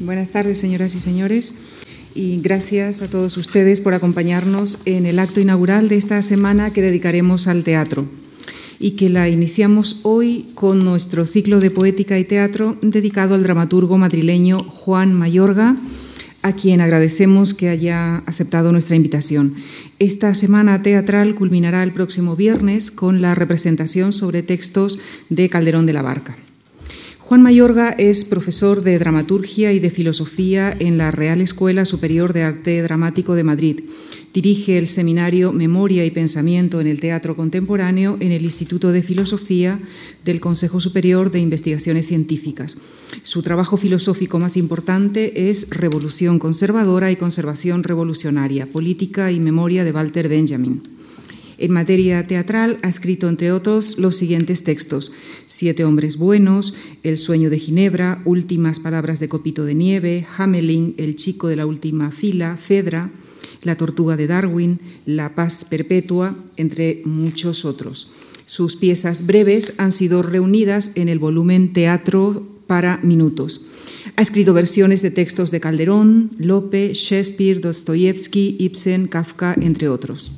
Buenas tardes, señoras y señores, y gracias a todos ustedes por acompañarnos en el acto inaugural de esta semana que dedicaremos al teatro y que la iniciamos hoy con nuestro ciclo de poética y teatro dedicado al dramaturgo madrileño Juan Mayorga, a quien agradecemos que haya aceptado nuestra invitación. Esta semana teatral culminará el próximo viernes con la representación sobre textos de Calderón de la Barca. Juan Mayorga es profesor de dramaturgia y de filosofía en la Real Escuela Superior de Arte Dramático de Madrid. Dirige el seminario Memoria y Pensamiento en el Teatro Contemporáneo en el Instituto de Filosofía del Consejo Superior de Investigaciones Científicas. Su trabajo filosófico más importante es Revolución Conservadora y Conservación Revolucionaria, Política y Memoria de Walter Benjamin. En materia teatral ha escrito, entre otros, los siguientes textos: Siete hombres buenos, El sueño de Ginebra, Últimas palabras de Copito de Nieve, Hamelin, El chico de la última fila, Fedra, La tortuga de Darwin, La paz perpetua, entre muchos otros. Sus piezas breves han sido reunidas en el volumen Teatro para Minutos. Ha escrito versiones de textos de Calderón, Lope, Shakespeare, Dostoyevsky, Ibsen, Kafka, entre otros.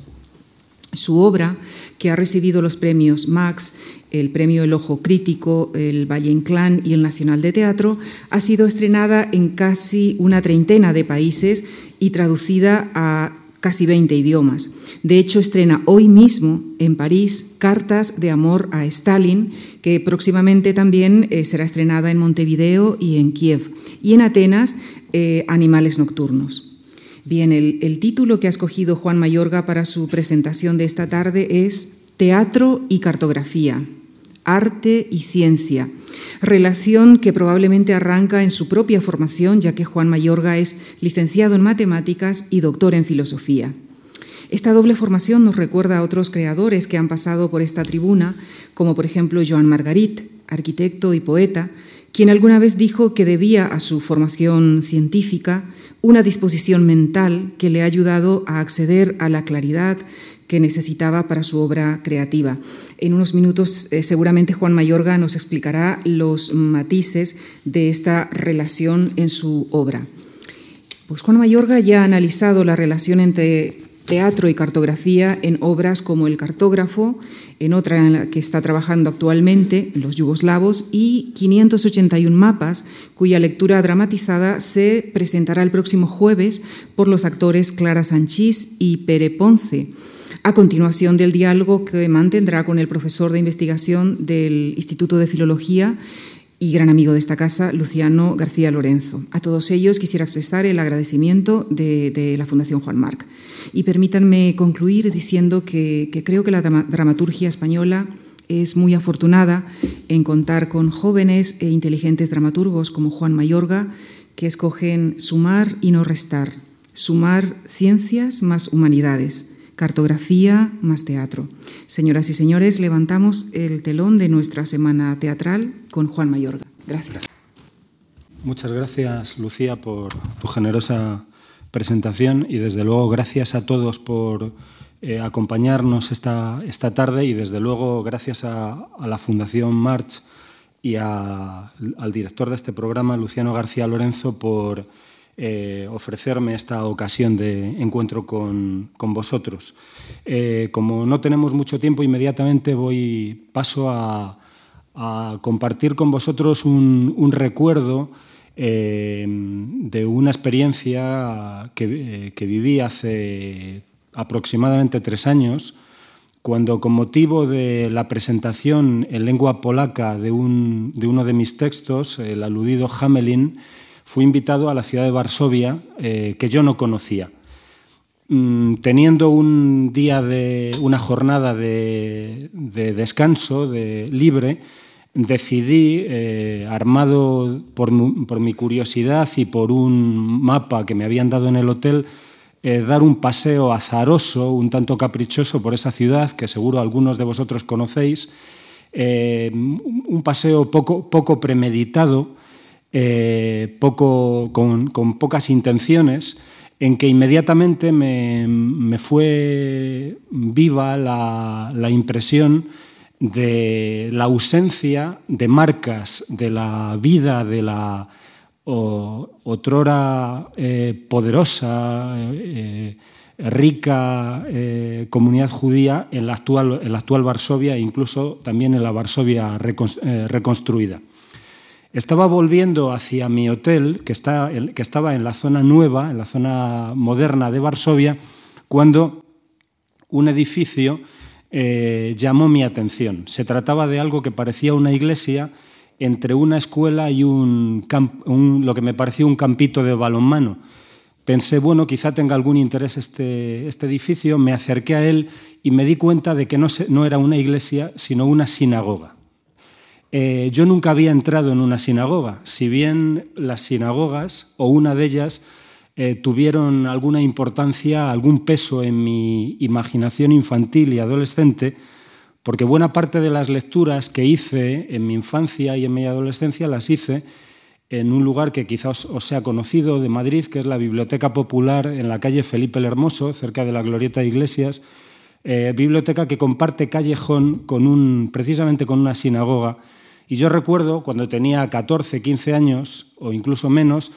Su obra, que ha recibido los premios Max, el premio El Ojo Crítico, el Valle Inclán y el Nacional de Teatro, ha sido estrenada en casi una treintena de países y traducida a casi 20 idiomas. De hecho, estrena hoy mismo en París Cartas de Amor a Stalin, que próximamente también eh, será estrenada en Montevideo y en Kiev, y en Atenas eh, Animales Nocturnos. Bien, el, título que ha escogido Juan Mayorga para su presentación de esta tarde es Teatro y Cartografía, Arte y Ciencia, relación que probablemente arranca en su propia formación, ya que Juan Mayorga es licenciado en matemáticas y doctor en filosofía. Esta doble formación nos recuerda a otros creadores que han pasado por esta tribuna, como por ejemplo Joan Margarit, arquitecto y poeta, quien alguna vez dijo que debía a su formación científica una disposición mental que le ha ayudado a acceder a la claridad que necesitaba para su obra creativa. En unos minutos eh, seguramente Juan Mayorga nos explicará los matices de esta relación en su obra. Pues Juan Mayorga ya ha analizado la relación entre teatro y cartografía en obras como El cartógrafo, en otra en la que está trabajando actualmente, Los yugoslavos, y 581 mapas, cuya lectura dramatizada se presentará el próximo jueves por los actores Clara Sanchís y Pere Ponce, a continuación del diálogo que mantendrá con el profesor de investigación del Instituto de Filología y gran amigo de esta casa, Luciano García Lorenzo. A todos ellos quisiera expresar el agradecimiento de, la Fundación Juan Marc. Y permítanme concluir diciendo que, creo que la dramaturgia española es muy afortunada en contar con jóvenes e inteligentes dramaturgos como Juan Mayorga, que escogen sumar y no restar, sumar ciencias más humanidades, cartografía más teatro. Señoras y señores, levantamos el telón de nuestra semana teatral con Juan Mayorga. Gracias. Muchas gracias, Lucía, por tu generosa presentación y desde luego gracias a todos por eh, acompañarnos esta, esta tarde y desde luego gracias a, la Fundación March y al director de este programa, Luciano García Lorenzo, por eh, ofrecerme esta ocasión de encuentro con, vosotros. Eh, como no tenemos mucho tiempo, inmediatamente voy paso a, compartir con vosotros un recuerdo eh, de una experiencia que, viví hace aproximadamente tres años, cuando con motivo de la presentación en lengua polaca de, uno de mis textos, el aludido Hamelin, fui invitado a la ciudad de Varsovia, eh, que yo no conocía. Mm, teniendo un día de una jornada de, descanso, de libre, decidí, eh, armado por, mi curiosidad y por un mapa que me habían dado en el hotel, eh, dar un paseo azaroso, un tanto caprichoso por esa ciudad que seguro algunos de vosotros conocéis, un paseo poco, poco premeditado, poco, con, pocas intenciones, en que inmediatamente me, fue viva la impresión de la ausencia de marcas de la vida de la otrora eh, poderosa, eh, rica comunidad judía en la, actual, en la actual Varsovia e incluso también en la Varsovia reconstruida. Estaba volviendo hacia mi hotel, que, está, que estaba en la zona nueva, en la zona moderna de Varsovia, cuando un edificio eh, llamó mi atención. Se trataba de algo que parecía una iglesia entre una escuela y un, lo que me parecía un campito de balonmano. Pensé, bueno, quizá tenga algún interés este, este edificio, me acerqué a él y me di cuenta de que no, no era una iglesia, sino una sinagoga. Eh, yo nunca había entrado en una sinagoga, si bien las sinagogas, o una de ellas, eh, tuvieron alguna importancia, algún peso en mi imaginación infantil y adolescente, porque buena parte de las lecturas que hice en mi infancia y en mi adolescencia las hice en un lugar que quizás os sea conocido de Madrid, que es la Biblioteca Popular en la calle Felipe el Hermoso, cerca de la Glorieta de Iglesias, eh, biblioteca que comparte callejón con un, precisamente con una sinagoga y yo recuerdo cuando tenía 14, 15 años o incluso menos,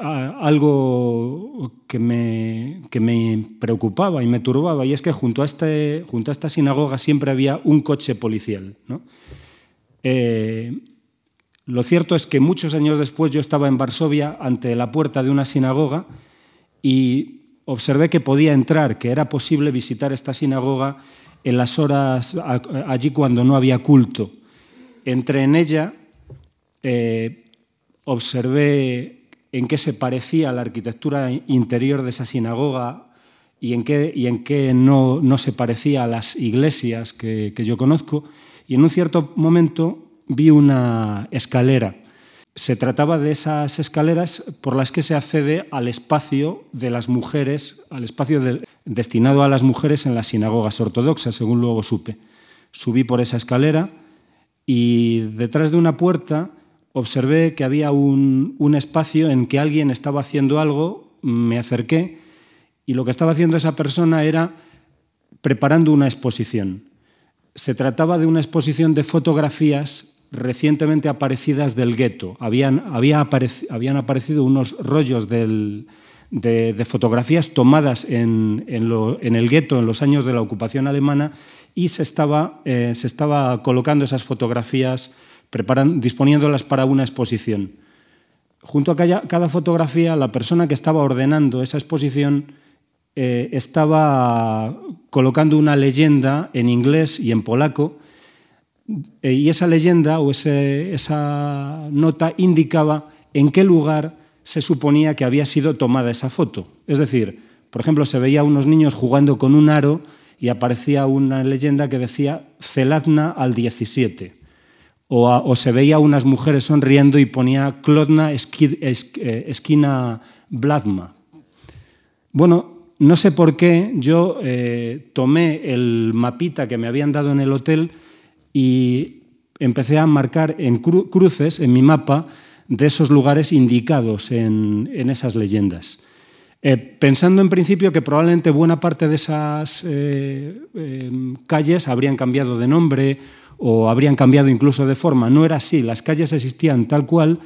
algo que me, que me, preocupaba y me turbaba, y es que junto a, este, junto a esta sinagoga siempre había un coche policial. Eh, lo cierto es que muchos años después yo estaba en Varsovia ante la puerta de una sinagoga y observé que podía entrar, que era posible visitar esta sinagoga en las horas allí cuando no había culto. Entré en ella, eh, observé en qué se parecía la arquitectura interior de esa sinagoga y en qué, y en qué no, se parecía a las iglesias que, yo conozco. Y en un cierto momento vi una escalera. Se trataba de esas escaleras por las que se accede al espacio de las mujeres, al espacio destinado a las mujeres en las sinagogas ortodoxas, según luego supe. Subí por esa escalera y detrás de una puerta observé que había un, espacio en que alguien estaba haciendo algo, me acerqué y lo que estaba haciendo esa persona era preparando una exposición. Se trataba de una exposición de fotografías recientemente aparecidas del gueto. Habían, habían aparecido unos rollos de, fotografías tomadas en, en el gueto en los años de la ocupación alemana y se estaba, eh, se estaba colocando esas fotografías, disponiéndolas para una exposición. Junto a cada, fotografía, la persona que estaba ordenando esa exposición eh, estaba colocando una leyenda en inglés y en polaco, eh, y esa leyenda o esa nota indicaba en qué lugar se suponía que había sido tomada esa foto. Es decir, por ejemplo, se veía a unos niños jugando con un aro y aparecía una leyenda que decía Celadna al 17. O, se veía unas mujeres sonriendo y ponía Klodna eh, esquina Bladma. Bueno, no sé por qué yo eh, tomé el mapita que me habían dado en el hotel y empecé a marcar en cruces en mi mapa de esos lugares indicados en esas leyendas. Eh, pensando en principio que probablemente buena parte de esas eh, em, calles habrían cambiado de nombre o habrían cambiado incluso de forma. No era así, las calles existían tal cual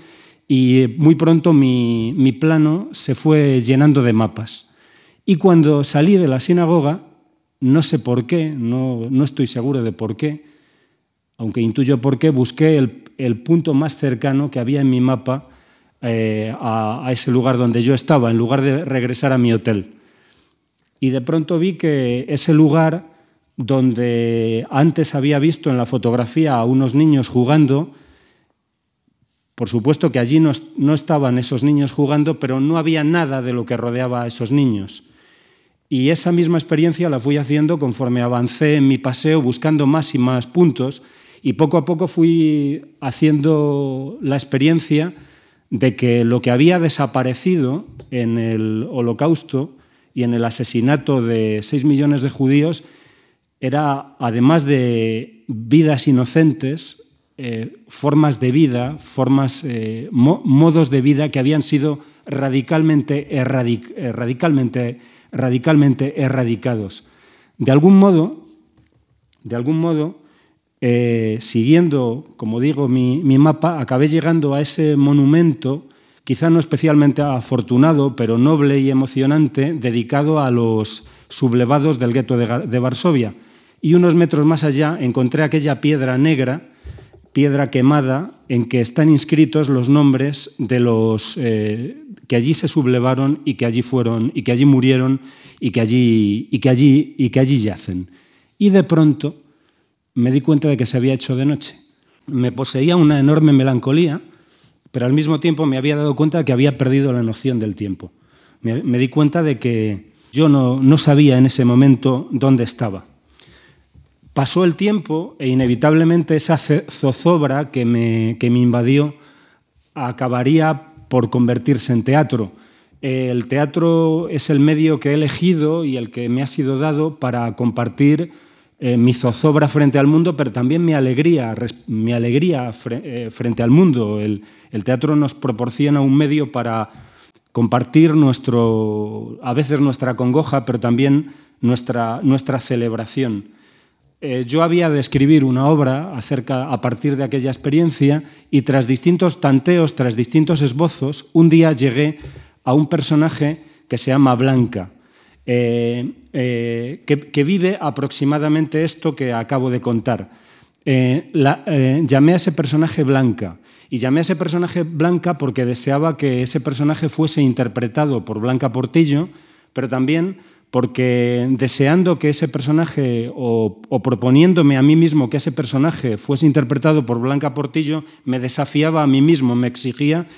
y muy pronto mi, plano se fue llenando de mapas. Y cuando salí de la sinagoga, no sé por qué, no, estoy seguro de por qué, aunque intuyo por qué, busqué el punto más cercano que había en mi mapa eh, a, ese lugar donde yo estaba, en lugar de regresar a mi hotel. Y de pronto vi que ese lugar donde antes había visto en la fotografía a unos niños jugando, por supuesto que allí no, no, estaban esos niños jugando, pero no había nada de lo que rodeaba a esos niños. Y esa misma experiencia la fui haciendo conforme avancé en mi paseo buscando más y más puntos y poco a poco fui haciendo la experiencia de que lo que había desaparecido en el holocausto y en el asesinato de seis millones de judíos era, además de vidas inocentes, eh, formas de vida, formas, eh, modos de vida que habían sido radicalmente, eh, radicalmente, radicalmente erradicados. De algún modo, de algún modo, eh, siguiendo, como digo, mi, mapa, acabé llegando a ese monumento quizá no especialmente afortunado, pero noble y emocionante, dedicado a los sublevados del gueto de, Varsovia. Y unos metros más allá encontré aquella piedra negra, piedra quemada, en que están inscritos los nombres de los eh, que allí se sublevaron y que allí fueron y que allí murieron y que allí y que allí y que allí yacen. Y de pronto me di cuenta de que se había hecho de noche. Me poseía una enorme melancolía pero al mismo tiempo me había dado cuenta de que había perdido la noción del tiempo. Me, di cuenta de que yo no, no, sabía en ese momento dónde estaba. Pasó el tiempo e inevitablemente esa zozobra que me, que me invadió acabaría por convertirse en teatro. El teatro es el medio que he elegido y el que me ha sido dado para compartir eh, mi zozobra frente al mundo, pero también mi alegría, mi alegría eh, frente al mundo. El, teatro nos proporciona un medio para compartir nuestro, a veces nuestra congoja, pero también nuestra, nuestra celebración. Eh, yo había de escribir una obra acerca, a partir de aquella experiencia y tras distintos tanteos, tras distintos esbozos, un día llegué a un personaje que se llama Blanca. Eh, eh, que, vive aproximadamente esto que acabo de contar. Eh, llamé a ese personaje Blanca. Y llamé a ese personaje Blanca porque deseaba que ese personaje fuese interpretado por Blanca Portillo, pero también porque deseando que ese personaje o, o, proponiéndome a mí mismo que ese personaje fuese interpretado por Blanca Portillo, me desafiaba a mí mismo, me exigía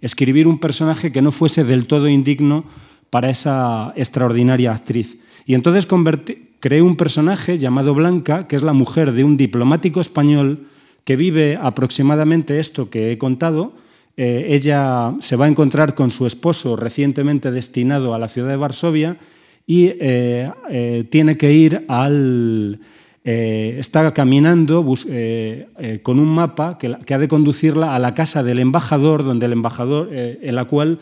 escribir un personaje que no fuese del todo indigno para esa extraordinaria actriz. Y entonces creé un personaje llamado Blanca, que es la mujer de un diplomático español que vive aproximadamente esto que he contado. Eh, ella se va a encontrar con su esposo recientemente destinado a la ciudad de Varsovia y eh, eh, tiene que ir al... está caminando con un mapa que, ha de conducirla a la casa del embajador, donde el embajador, en la cual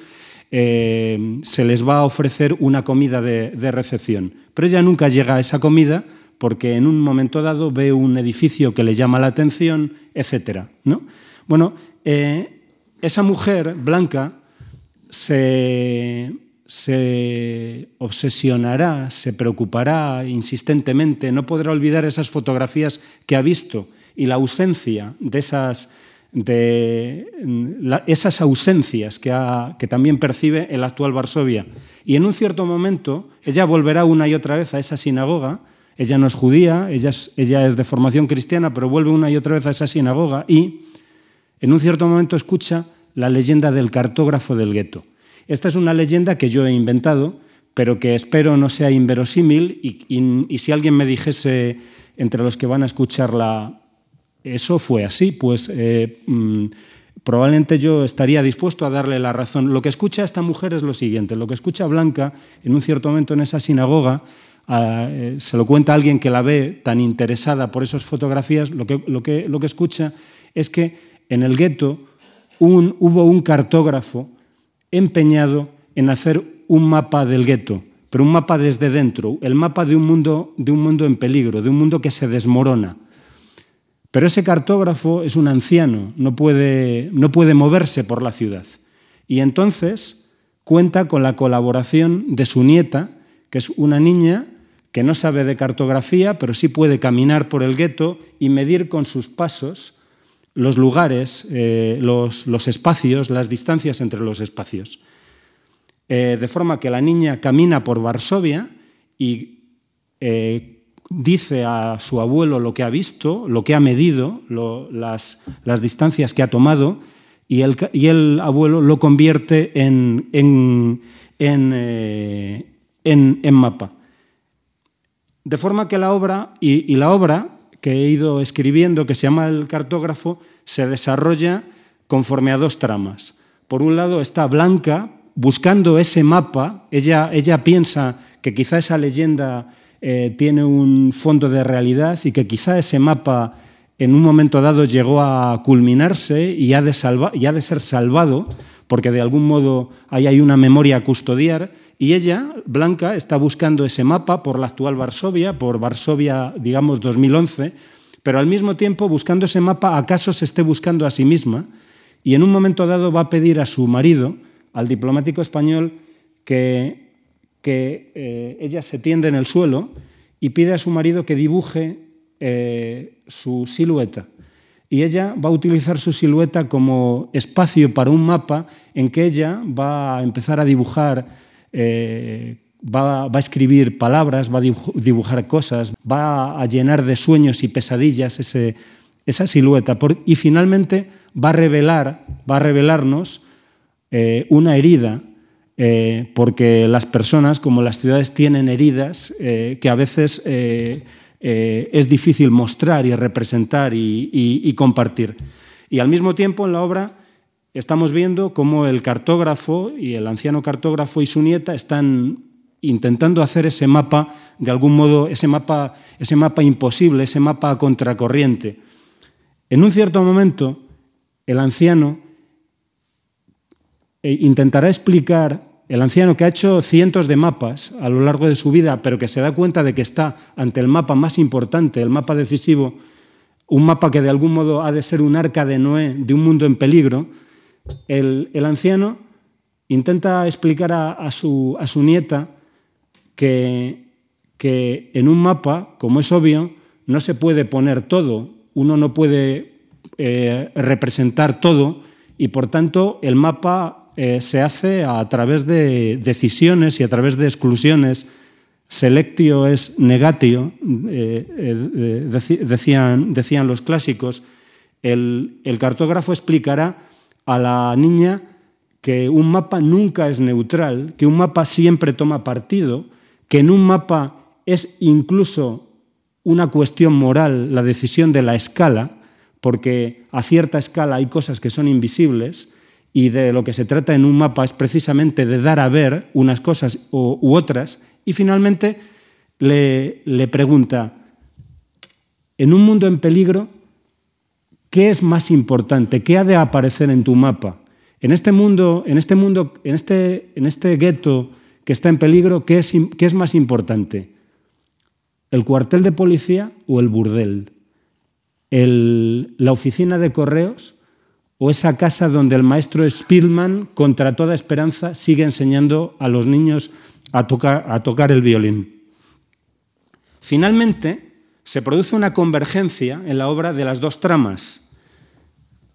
eh, se les va a ofrecer una comida de, recepción. Pero ella nunca llega a esa comida porque en un momento dado ve un edificio que le llama la atención, etc. ¿no? Bueno, eh, esa mujer blanca se, obsesionará, se preocupará insistentemente, no podrá olvidar esas fotografías que ha visto y la ausencia de esas de esas ausencias que, también percibe el actual Varsovia. Y en un cierto momento ella volverá una y otra vez a esa sinagoga, ella no es judía, ella es, ella es de formación cristiana, pero vuelve una y otra vez a esa sinagoga y en un cierto momento escucha la leyenda del cartógrafo del gueto. Esta es una leyenda que yo he inventado, pero que espero no sea inverosímil y, y si alguien me dijese entre los que van a escucharla eso fue así, pues eh, mm, probablemente yo estaría dispuesto a darle la razón. Lo que escucha esta mujer es lo siguiente, lo que escucha Blanca en un cierto momento en esa sinagoga, eh, se lo cuenta alguien que la ve tan interesada por esas fotografías, lo que, lo que, lo que escucha es que en el gueto hubo un cartógrafo empeñado en hacer un mapa del gueto, pero un mapa desde dentro, el mapa de un mundo, de un mundo en peligro, de un mundo que se desmorona. Pero ese cartógrafo es un anciano, no puede, no puede moverse por la ciudad. Y entonces cuenta con la colaboración de su nieta, que es una niña que no sabe de cartografía, pero sí puede caminar por el gueto y medir con sus pasos los lugares, eh, los, espacios, las distancias entre los espacios. Eh, de forma que la niña camina por Varsovia y eh, dice a su abuelo lo que ha visto, lo que ha medido, las, distancias que ha tomado, y el, abuelo lo convierte en, en, eh, mapa. De forma que la obra, y, la obra que he ido escribiendo, que se llama El cartógrafo, se desarrolla conforme a dos tramas. Por un lado está Blanca buscando ese mapa, ella, ella piensa que quizá esa leyenda eh, tiene un fondo de realidad y que quizá ese mapa en un momento dado llegó a culminarse y ha de, y ha de ser salvado, porque de algún modo ahí hay una memoria a custodiar, y ella, Blanca, está buscando ese mapa por la actual Varsovia, por Varsovia, digamos, 2011, pero al mismo tiempo, buscando ese mapa, acaso se esté buscando a sí misma, y en un momento dado va a pedir a su marido, al diplomático español, que, que eh, ella se tiende en el suelo y pide a su marido que dibuje eh, su silueta. Y ella va a utilizar su silueta como espacio para un mapa en que ella va a empezar a dibujar, eh, va, a escribir palabras, va a dibujar cosas, va a llenar de sueños y pesadillas ese, esa silueta. y finalmente va a revelar, va a revelarnos una herida, eh, porque las personas, como las ciudades, tienen heridas eh, que a veces es difícil mostrar y representar y, compartir. Y al mismo tiempo en la obra estamos viendo cómo el cartógrafo y el anciano cartógrafo y su nieta están intentando hacer ese mapa, de algún modo, ese mapa, ese mapa imposible, ese mapa a contracorriente. En un cierto momento, el anciano eh, intentará explicar, el anciano que ha hecho cientos de mapas a lo largo de su vida, pero que se da cuenta de que está ante el mapa más importante, el mapa decisivo, un mapa que de algún modo ha de ser un arca de Noé, de un mundo en peligro, el, anciano intenta explicar a, su, nieta que, que en un mapa, como es obvio, no se puede poner todo, uno no puede eh, representar todo y por tanto el mapa eh, se hace a través de decisiones y a través de exclusiones. Selectio es negatio, eh, decían, decían, los clásicos. El cartógrafo explicará a la niña que un mapa nunca es neutral, que un mapa siempre toma partido, que en un mapa es incluso una cuestión moral la decisión de la escala, porque a cierta escala hay cosas que son invisibles y de lo que se trata en un mapa es precisamente de dar a ver unas cosas u otras. Y finalmente le, pregunta, en un mundo en peligro, ¿qué es más importante? ¿Qué ha de aparecer en tu mapa? En este mundo, en este mundo, en este, en este gueto que está en peligro, ¿qué es, ¿qué es más importante? ¿El cuartel de policía o el burdel? la oficina de correos o esa casa donde el maestro Spielman, contra toda esperanza, sigue enseñando a los niños a tocar, a tocar el violín. Finalmente, se produce una convergencia en la obra de las dos tramas.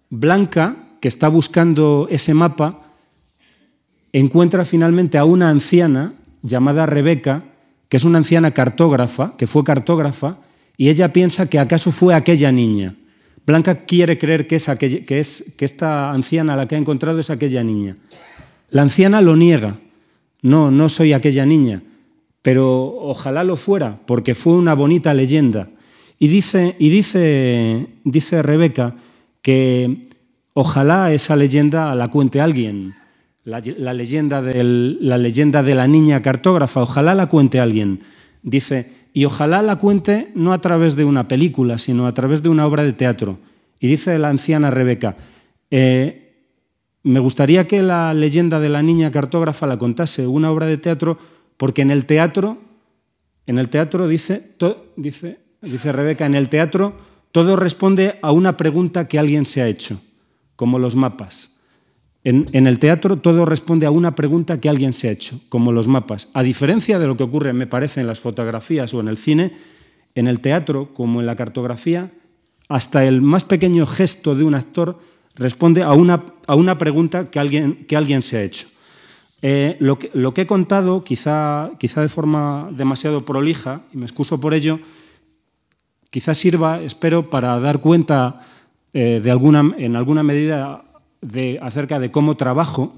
Blanca, que está buscando ese mapa, encuentra finalmente a una anciana llamada Rebeca, que es una anciana cartógrafa, que fue cartógrafa, y ella piensa que acaso fue aquella niña. Blanca quiere creer que, es que, es, que esta anciana la que ha encontrado es aquella niña. La anciana lo niega. No, no soy aquella niña, pero ojalá lo fuera, porque fue una bonita leyenda. Y dice, y dice, dice Rebeca que ojalá esa leyenda la cuente alguien, la, leyenda la leyenda de la niña cartógrafa, ojalá la cuente alguien. Dice, y ojalá la cuente no a través de una película, sino a través de una obra de teatro. Y dice la anciana Rebeca, eh, me gustaría que la leyenda de la niña cartógrafa la contase una obra de teatro, porque en el teatro, en el teatro dice, dice, dice Rebeca, en el teatro todo responde a una pregunta que alguien se ha hecho, como los mapas. En, el teatro todo responde a una pregunta que alguien se ha hecho, como los mapas. A diferencia de lo que ocurre, me parece, en las fotografías o en el cine, en el teatro, como en la cartografía, hasta el más pequeño gesto de un actor responde a una, a una pregunta que alguien, que alguien se ha hecho. Eh, lo, que, lo, que, he contado, quizá, quizá de forma demasiado prolija, y me excuso por ello, quizá sirva, espero, para dar cuenta eh, de alguna, en alguna medida acerca de cómo trabajo,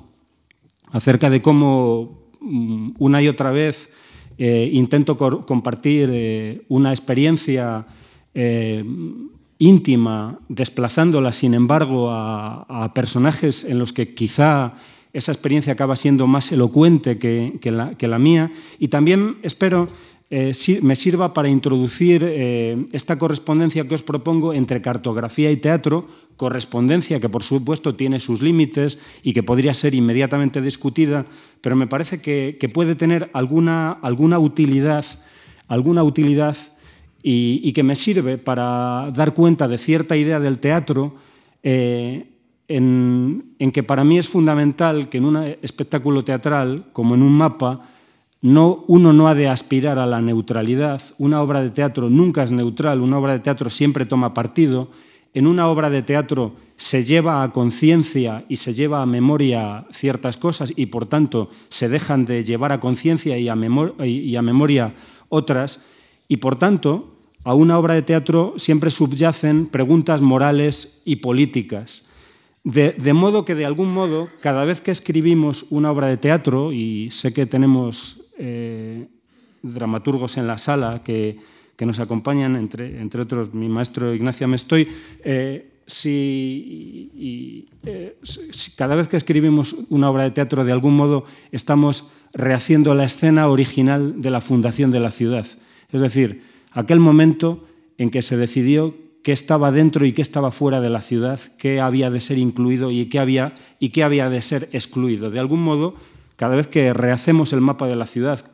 acerca de cómo mm, una y otra vez eh, intento compartir eh, una experiencia eh, íntima, desplazándola, sin embargo, a, personajes en los que quizá esa experiencia acaba siendo más elocuente que la mía. Y también espero eh, me sirva para introducir eh, esta correspondencia que os propongo entre cartografía y teatro, correspondencia que por supuesto tiene sus límites y que podría ser inmediatamente discutida, pero me parece que, puede tener alguna, alguna utilidad, alguna utilidad y, que me sirve para dar cuenta de cierta idea del teatro. Eh, en, que para mí es fundamental que en un espectáculo teatral, como en un mapa, no, uno no ha de aspirar a la neutralidad. Una obra de teatro nunca es neutral, una obra de teatro siempre toma partido. En una obra de teatro se lleva a conciencia y se lleva a memoria ciertas cosas y por tanto se dejan de llevar a conciencia y, y, a memoria otras. Y por tanto, a una obra de teatro siempre subyacen preguntas morales y políticas. De, modo que, de algún modo, cada vez que escribimos una obra de teatro, y sé que tenemos eh, dramaturgos en la sala que, nos acompañan, entre, entre, otros mi maestro Ignacio Mestoy, eh, si, eh, si, cada vez que escribimos una obra de teatro, de algún modo estamos rehaciendo la escena original de la fundación de la ciudad. Es decir, aquel momento en que se decidió qué estaba dentro y qué estaba fuera de la ciudad, qué había de ser incluido y qué había, y qué había de ser excluido. De algún modo, cada vez que rehacemos el mapa de la ciudad,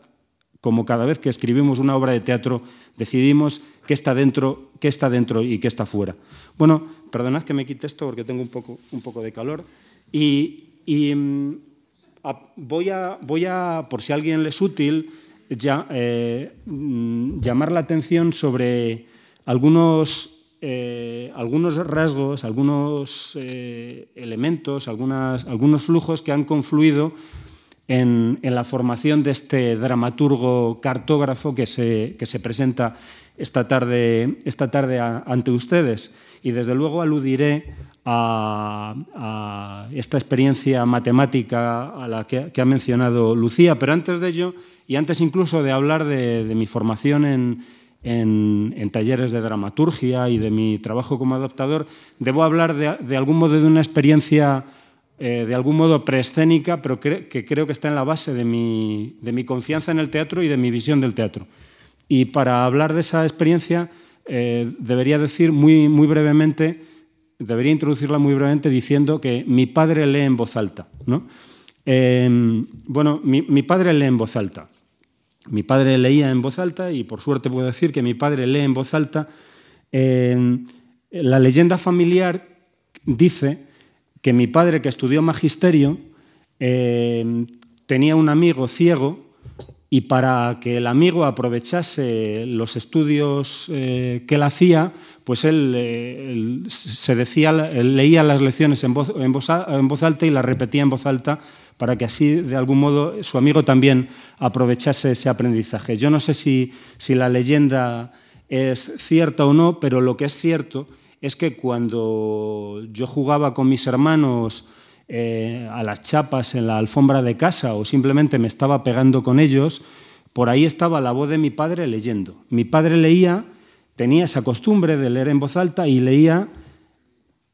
como cada vez que escribimos una obra de teatro, decidimos qué está dentro, qué está dentro y qué está fuera. Bueno, perdonad que me quite esto porque tengo un poco, un poco de calor. Y, mm, voy, a, voy a, por si a alguien le es útil, eh, mm, llamar la atención sobre algunos, eh, algunos rasgos, algunos eh, elementos, algunas, algunos flujos que han confluido en, la formación de este dramaturgo cartógrafo que se, que se presenta esta tarde, esta tarde ante ustedes. Y desde luego aludiré a, esta experiencia matemática a la que, ha mencionado Lucía. Pero antes de ello, y antes incluso de hablar de, mi formación en, en, talleres de dramaturgia y de mi trabajo como adaptador, debo hablar de, algún modo de una experiencia eh, de algún modo preescénica, pero que creo que está en la base de mi, de mi, confianza en el teatro y de mi visión del teatro. Y para hablar de esa experiencia, eh, debería decir muy, muy brevemente, debería introducirla muy brevemente diciendo que mi padre lee en voz alta. ¿no? Em, bueno, mi, padre lee en voz alta. Mi padre leía en voz alta y por suerte puedo decir que mi padre lee en voz alta. Em, la leyenda familiar dice que mi padre, que estudió magisterio, em, tenía un amigo ciego y para que el amigo aprovechase los estudios eh, que él hacía, pues él, eh, se decía, leía las lecciones en voz, en, voz, alta y las repetía en voz alta para que así, de algún modo, su amigo también aprovechase ese aprendizaje. Yo no sé si, si la leyenda es cierta o no, pero lo que es cierto es que cuando yo jugaba con mis hermanos eh, a las chapas en la alfombra de casa o simplemente me estaba pegando con ellos, por ahí estaba la voz de mi padre leyendo. Mi padre leía, tenía esa costumbre de leer en voz alta y leía,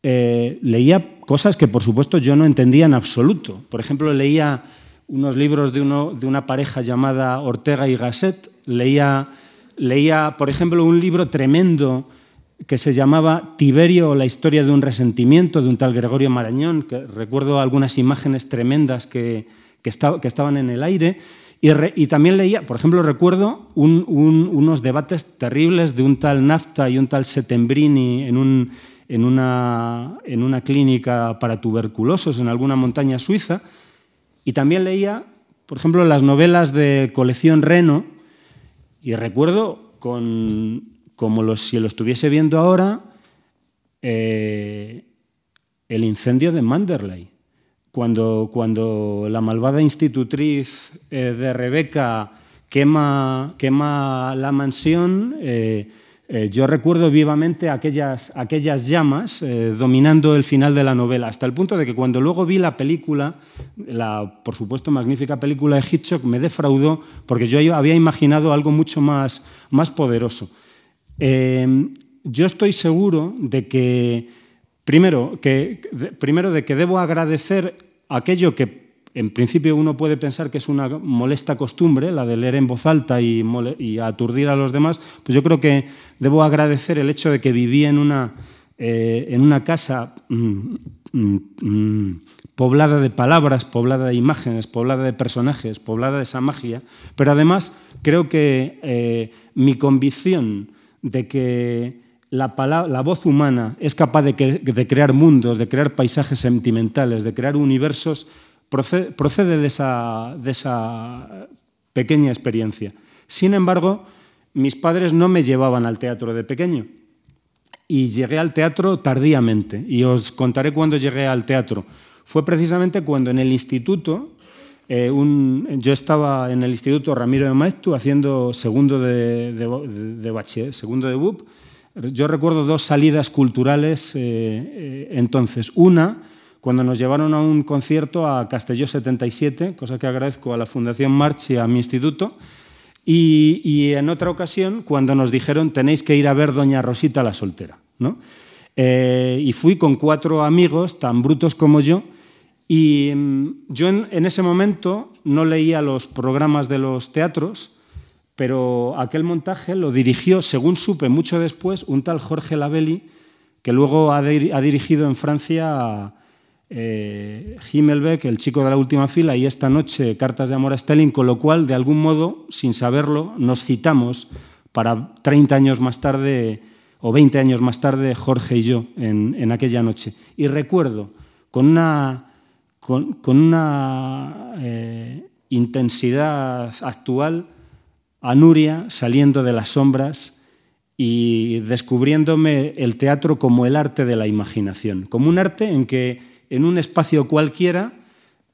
eh, leía cosas que por supuesto yo no entendía en absoluto. Por ejemplo, leía unos libros de, de una pareja llamada Ortega y Gasset, leía, leía, por ejemplo, un libro tremendo que se llamaba Tiberio o la historia de un resentimiento de un tal Gregorio Marañón, que recuerdo algunas imágenes tremendas que, que, estaban en el aire. Y, también leía, por ejemplo, recuerdo unos debates terribles de un tal Nafta y un tal Setembrini en, un, en, una, en una clínica para tuberculosos en alguna montaña suiza. Y también leía, por ejemplo, las novelas de colección Reno. Y recuerdo con como si lo estuviese viendo ahora, eh, el incendio de Manderley. Cuando, cuando la malvada institutriz eh, de Rebeca quema, quema la mansión, eh, yo recuerdo vivamente aquellas, aquellas llamas dominando el final de la novela, hasta el punto de que cuando luego vi la película, la por supuesto magnífica película de Hitchcock, me defraudó porque yo había imaginado algo mucho más, más poderoso. Em, yo estoy seguro de que primero, que, primero de que debo agradecer aquello que en principio uno puede pensar que es una molesta costumbre, la de leer en voz alta y, aturdir a los demás, pues yo creo que debo agradecer el hecho de que viví en una, eh, en una casa mm, mm, mm, poblada de palabras, poblada de imágenes, poblada de personajes, poblada de esa magia, pero además creo que eh, mi convicción de que la, la voz humana es capaz de, crear mundos, de crear paisajes sentimentales, de crear universos, procede, de esa pequeña experiencia. Sin embargo, mis padres no me llevaban al teatro de pequeño y llegué al teatro tardíamente. Y os contaré cuándo llegué al teatro. Fue precisamente cuando en el instituto, eh, yo estaba en el instituto Ramiro de Maestu haciendo segundo de, de, segundo de BUP. Yo recuerdo dos salidas culturales eh, eh, entonces. Una, cuando nos llevaron a un concierto a Castelló 77, cosa que agradezco a la Fundación March y a mi instituto, y, en otra ocasión cuando nos dijeron tenéis que ir a ver Doña Rosita la soltera. ¿no? Eh, y fui con cuatro amigos tan brutos como yo, y mm, yo en, ese momento no leía los programas de los teatros, pero aquel montaje lo dirigió, según supe mucho después, un tal Jorge Labelli, que luego ha, dirigido en Francia eh, Himmelbeck, el chico de la última fila, y esta noche Cartas de Amor a Stalin, con lo cual, de algún modo, sin saberlo, nos citamos para 30 años más tarde, o 20 años más tarde, Jorge y yo, en, aquella noche. Y recuerdo con una, con, una eh, intensidad actual a Nuria saliendo de las sombras y descubriéndome el teatro como el arte de la imaginación, como un arte en que en un espacio cualquiera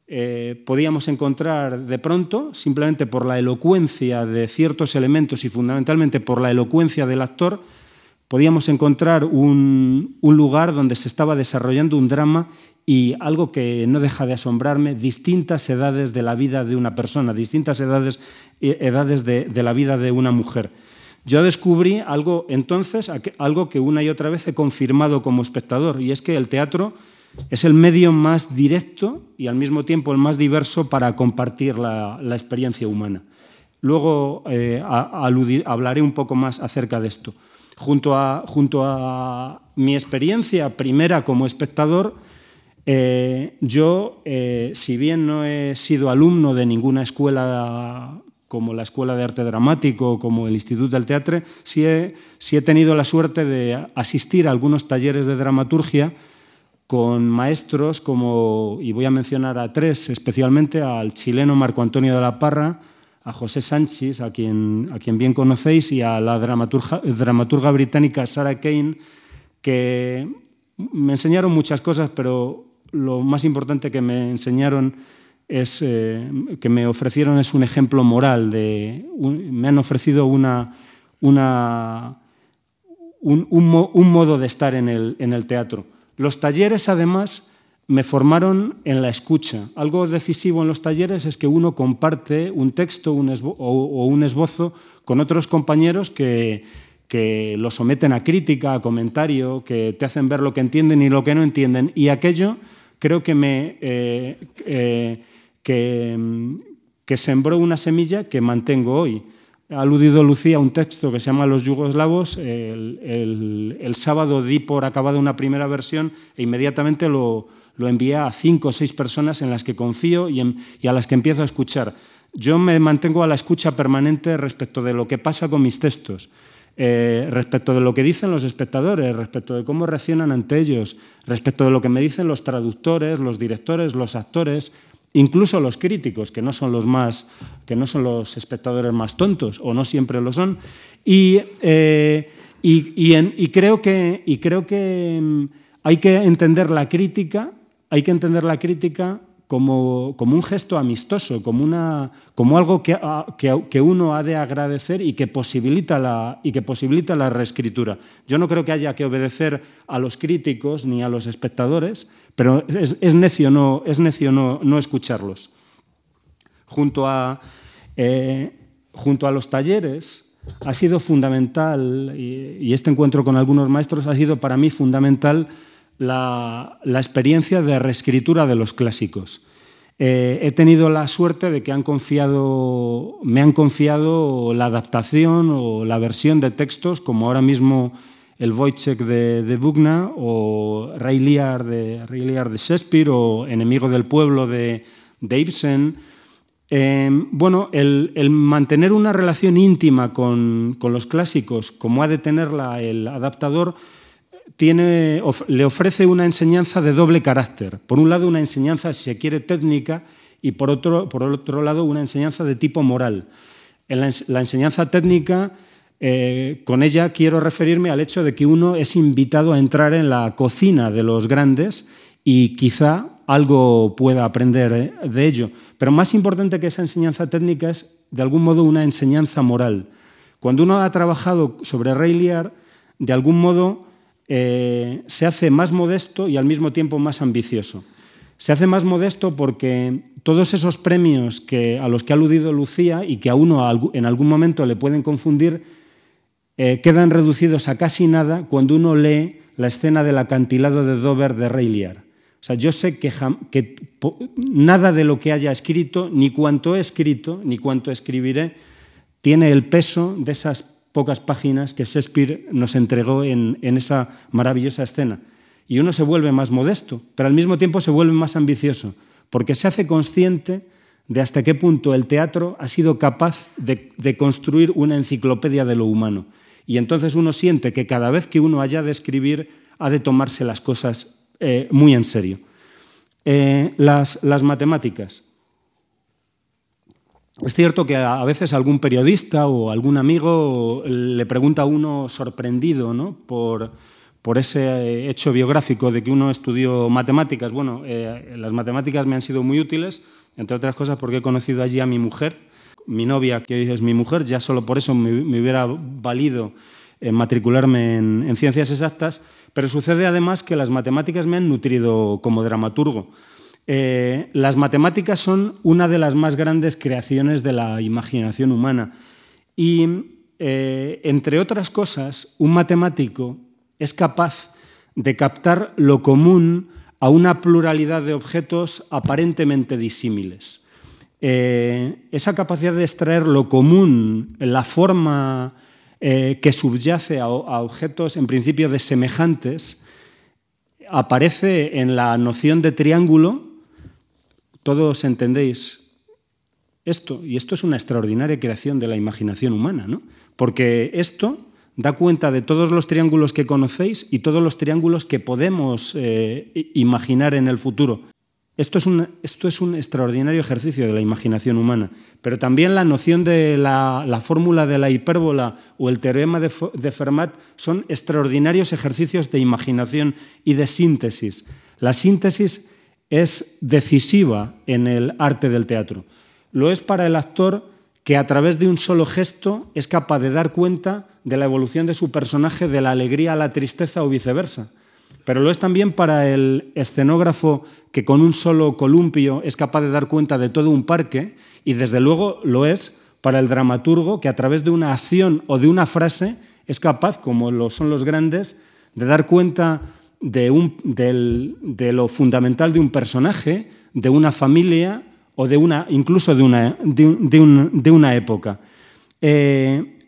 eh, podíamos encontrar de pronto, simplemente por la elocuencia de ciertos elementos y fundamentalmente por la elocuencia del actor, podíamos encontrar un, lugar donde se estaba desarrollando un drama y algo que no deja de asombrarme, distintas edades de la vida de una persona, distintas edades, eh, edades de, de la vida de una mujer. Yo descubrí algo entonces, algo que una y otra vez he confirmado como espectador, y es que el teatro es el medio más directo y al mismo tiempo el más diverso para compartir la, experiencia humana. Luego eh, hablaré un poco más acerca de esto. Junto a, mi experiencia primera como espectador, eh, yo, eh, si bien no he sido alumno de ninguna escuela como la Escuela de Arte Dramático o como el Instituto del Teatro, sí he tenido la suerte de asistir a algunos talleres de dramaturgia con maestros como, y voy a mencionar a tres especialmente, al chileno Marco Antonio de la Parra, a José Sánchez, a quien, a quien bien conocéis, y a la dramaturga, dramaturga británica Sarah Kane, que me enseñaron muchas cosas, pero lo más importante que me enseñaron es eh, que me ofrecieron es un ejemplo moral de me han ofrecido una, un, un, modo de estar en el, en el teatro los talleres, además, me formaron en la escucha. Algo decisivo en los talleres es que uno comparte un texto o un esbozo con otros compañeros que, lo someten a crítica, a comentario, que te hacen ver lo que entienden y lo que no entienden. Y aquello creo que me eh, eh, que sembró una semilla que mantengo hoy. Ha aludido Lucía a un texto que se llama Los yugoslavos. El, sábado di por acabada una primera versión e inmediatamente lo, envié a cinco o seis personas en las que confío y, a las que empiezo a escuchar. Yo me mantengo a la escucha permanente respecto de lo que pasa con mis textos, eh, respecto de lo que dicen los espectadores, respecto de cómo reaccionan ante ellos, respecto de lo que me dicen los traductores, los directores, los actores, incluso los críticos, que no son los más, que no son los espectadores más tontos, o no siempre lo son. Y, eh, y, creo que, y creo que mm, hay que entender la crítica, hay que entender la crítica como, un gesto amistoso, como, una, como algo que, que, uno ha de agradecer y que, posibilita la, y que posibilita la reescritura. Yo no creo que haya que obedecer a los críticos ni a los espectadores, pero es, necio, no, es necio no, no escucharlos. Junto a, eh, junto a los talleres, ha sido fundamental, y, este encuentro con algunos maestros ha sido para mí fundamental la, experiencia de reescritura de los clásicos. Eh, he tenido la suerte de que han confiado, me han confiado la adaptación o la versión de textos, como ahora mismo el Wojciech de, de Bugna o Ray Lear de, de Shakespeare o Enemigo del Pueblo de, de Ibsen Em, bueno, el, mantener una relación íntima con, los clásicos, como ha de tenerla el adaptador, le ofrece una enseñanza de doble carácter. Por un lado, una enseñanza, si se quiere, técnica, y por otro, por otro lado, una enseñanza de tipo moral. En la, enseñanza técnica, eh, con ella quiero referirme al hecho de que uno es invitado a entrar en la cocina de los grandes y quizá algo pueda aprender eh, de ello. Pero más importante que esa enseñanza técnica es, de algún modo, una enseñanza moral. Cuando uno ha trabajado sobre Ray de algún modo eh, se hace más modesto y al mismo tiempo más ambicioso. Se hace más modesto porque todos esos premios que, a los que ha aludido Lucía y que a uno en algún momento le pueden confundir, eh, quedan reducidos a casi nada cuando uno lee la escena del acantilado de Dover de Ray O sea, yo sé que, que nada de lo que haya escrito, ni cuanto he escrito, ni cuanto escribiré, tiene el peso de esas pocas páginas que Shakespeare nos entregó en esa maravillosa escena y uno se vuelve más modesto, pero al mismo tiempo se vuelve más ambicioso, porque se hace consciente de hasta qué punto el teatro ha sido capaz de, construir una enciclopedia de lo humano. Y entonces uno siente que cada vez que uno haya de escribir ha de tomarse las cosas eh, muy en serio. Eh, las, matemáticas. Es cierto que a veces algún periodista o algún amigo le pregunta a uno sorprendido ¿no? por, ese eh, hecho biográfico de que uno estudió matemáticas. Bueno, eh, las matemáticas me han sido muy útiles, entre otras cosas porque he conocido allí a mi mujer, mi novia, que hoy es mi mujer, ya solo por eso me, hubiera valido en matricularme en, ciencias exactas, pero sucede además que las matemáticas me han nutrido como dramaturgo. Eh, las matemáticas son una de las más grandes creaciones de la imaginación humana y, entre otras cosas, un matemático es capaz de captar lo común a una pluralidad de objetos aparentemente disímiles. Eh, esa capacidad de extraer lo común, la forma eh, que subyace a, objetos en principio de semejantes, aparece en la noción de triángulo. Todos entendéis esto, y esto es una extraordinaria creación de la imaginación humana, ¿no? porque esto da cuenta de todos los triángulos que conocéis y todos los triángulos que podemos eh, imaginar en el futuro. Esto es, un, esto es, un, extraordinario ejercicio de la imaginación humana, pero también la noción de la, fórmula de la hipérbola o el teorema de, de, Fermat son extraordinarios ejercicios de imaginación y de síntesis. La síntesis es decisiva en el arte del teatro. Lo es para el actor que a través de un solo gesto es capaz de dar cuenta de la evolución de su personaje de la alegría a la tristeza o viceversa. Pero lo es también para el escenógrafo que con un solo columpio es capaz de dar cuenta de todo un parque y desde luego lo es para el dramaturgo que a través de una acción o de una frase es capaz, como lo son los grandes, de dar cuenta de, lo fundamental de un personaje, de una familia o de una, incluso de una, de, una época. Eh,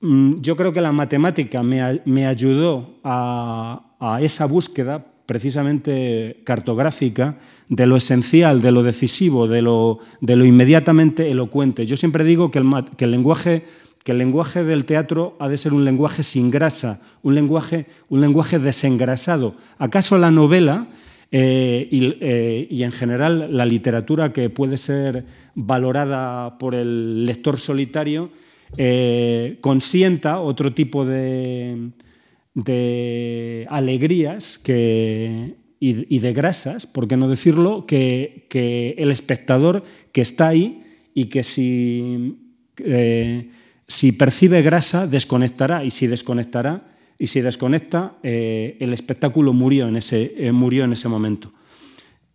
mm, yo creo que la matemática me, ayudó a, esa búsqueda precisamente cartográfica de lo esencial, de lo decisivo, de lo, de lo inmediatamente elocuente. Yo siempre digo que el, que el, lenguaje, que el lenguaje del teatro ha de ser un lenguaje sin grasa, un lenguaje, un lenguaje desengrasado. ¿Acaso la novela eh, eh, y, en general la literatura que puede ser valorada por el lector solitario eh, consienta otro tipo de, alegrías y, de grasas, por qué no decirlo, que, el espectador que está ahí y que si, si percibe grasa desconectará y si desconectará y si desconecta, eh, el espectáculo murió en ese, eh, murió en ese momento.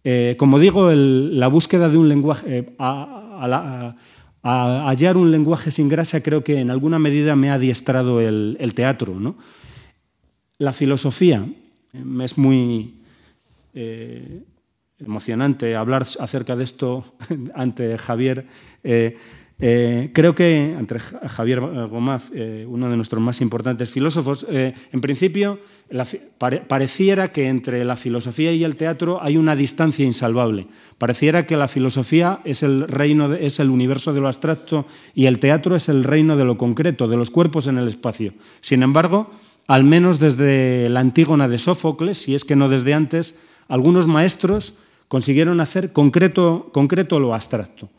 Eh, como digo, la búsqueda de un lenguaje, a, hallar un lenguaje sin grasa creo que en alguna medida me ha adiestrado el, teatro. ¿no? La filosofía, es muy emocionante hablar acerca de esto ante Javier. Eh, creo que, entre Javier Gomaz, eh, uno de nuestros más importantes filósofos, eh, en principio pareciera que entre la filosofía y el teatro hay una distancia insalvable. Pareciera que la filosofía es el reino, es el universo de lo abstracto y el teatro es el reino de lo concreto, de los cuerpos en el espacio. Sin embargo, al menos desde la Antígona de Sófocles, si es que no desde antes, algunos maestros consiguieron hacer concreto lo abstracto.